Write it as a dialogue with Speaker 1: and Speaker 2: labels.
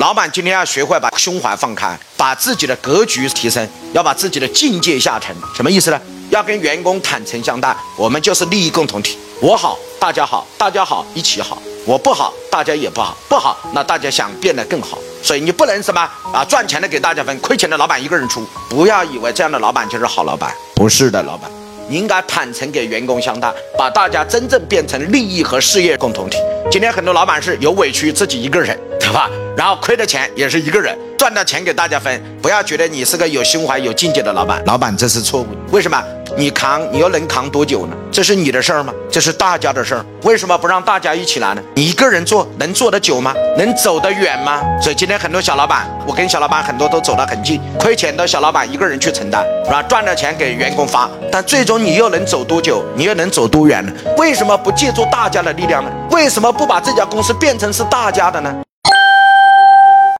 Speaker 1: 老板今天要学会把胸怀放开，把自己的格局提升，要把自己的境界下沉。什么意思呢？要跟员工坦诚相待，我们就是利益共同体。我好，大家好，大家好，一起好；我不好，大家也不好，不好，那大家想变得更好。所以你不能什么啊，赚钱的给大家分，亏钱的老板一个人出。不要以为这样的老板就是好老板，不是的，老板。你应该坦诚给员工相待，把大家真正变成利益和事业共同体。今天很多老板是有委屈自己一个人，对吧？然后亏的钱也是一个人，赚的钱给大家分。不要觉得你是个有胸怀、有境界的老板，老板这是错误。为什么？你扛，你又能扛多久呢？这是你的事儿吗？这是大家的事儿。为什么不让大家一起来呢？你一个人做能做得久吗？能走得远吗？所以今天很多小老板，我跟小老板很多都走得很近，亏钱的小老板一个人去承担，是吧？赚了钱给员工发，但最终你又能走多久？你又能走多远呢？为什么不借助大家的力量呢？为什么不把这家公司变成是大家的呢？